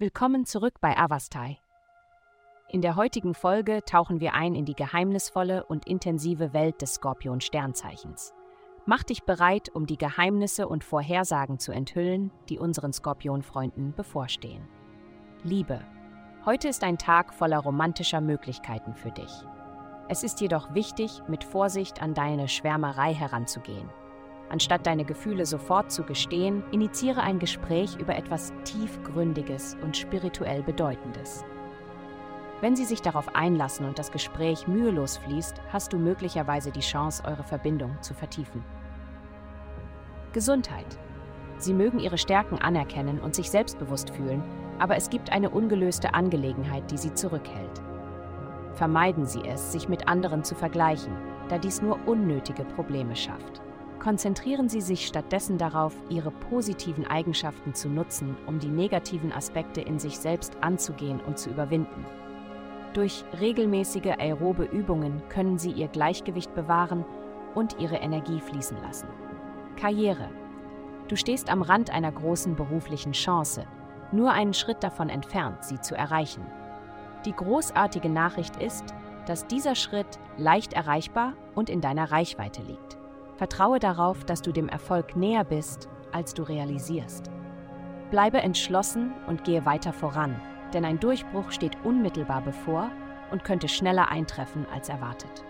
Willkommen zurück bei Avastai. In der heutigen Folge tauchen wir ein in die geheimnisvolle und intensive Welt des Skorpion-Sternzeichens. Mach dich bereit, um die Geheimnisse und Vorhersagen zu enthüllen, die unseren Skorpion-Freunden bevorstehen. Liebe. Heute ist ein Tag voller romantischer Möglichkeiten für dich. Es ist jedoch wichtig, mit Vorsicht an deine Schwärmerei heranzugehen. Anstatt deine Gefühle sofort zu gestehen, initiiere ein Gespräch über etwas Tiefgründiges und spirituell Bedeutendes. Wenn Sie sich darauf einlassen und das Gespräch mühelos fließt, hast du möglicherweise die Chance, eure Verbindung zu vertiefen. Gesundheit. Sie mögen Ihre Stärken anerkennen und sich selbstbewusst fühlen, aber es gibt eine ungelöste Angelegenheit, die Sie zurückhält. Vermeiden Sie es, sich mit anderen zu vergleichen, da dies nur unnötige Probleme schafft. Konzentrieren Sie sich stattdessen darauf, Ihre positiven Eigenschaften zu nutzen, um die negativen Aspekte in sich selbst anzugehen und zu überwinden. Durch regelmäßige aerobe Übungen können Sie Ihr Gleichgewicht bewahren und Ihre Energie fließen lassen. Karriere. Du stehst am Rand einer großen beruflichen Chance, nur einen Schritt davon entfernt, sie zu erreichen. Die großartige Nachricht ist, dass dieser Schritt leicht erreichbar und in deiner Reichweite liegt. Vertraue darauf, dass du dem Erfolg näher bist, als du realisierst. Bleibe entschlossen und gehe weiter voran, denn ein Durchbruch steht unmittelbar bevor und könnte schneller eintreffen als erwartet.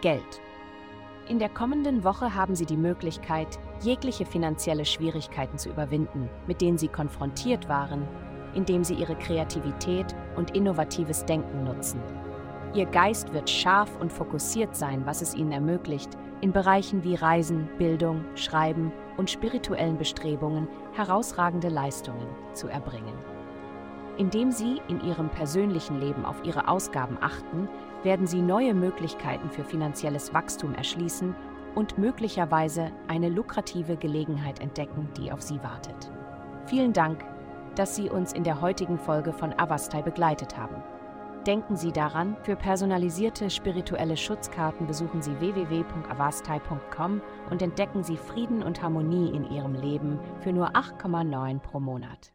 Geld. In der kommenden Woche haben Sie die Möglichkeit, jegliche finanzielle Schwierigkeiten zu überwinden, mit denen Sie konfrontiert waren, indem Sie Ihre Kreativität und innovatives Denken nutzen. Ihr Geist wird scharf und fokussiert sein, was es Ihnen ermöglicht, in Bereichen wie Reisen, Bildung, Schreiben und spirituellen Bestrebungen herausragende Leistungen zu erbringen. Indem Sie in Ihrem persönlichen Leben auf Ihre Ausgaben achten, werden Sie neue Möglichkeiten für finanzielles Wachstum erschließen und möglicherweise eine lukrative Gelegenheit entdecken, die auf Sie wartet. Vielen Dank, dass Sie uns in der heutigen Folge von Avastai begleitet haben. Denken Sie daran, für personalisierte spirituelle Schutzkarten besuchen Sie www.avastai.com und entdecken Sie Frieden und Harmonie in Ihrem Leben für nur 8,9 pro Monat.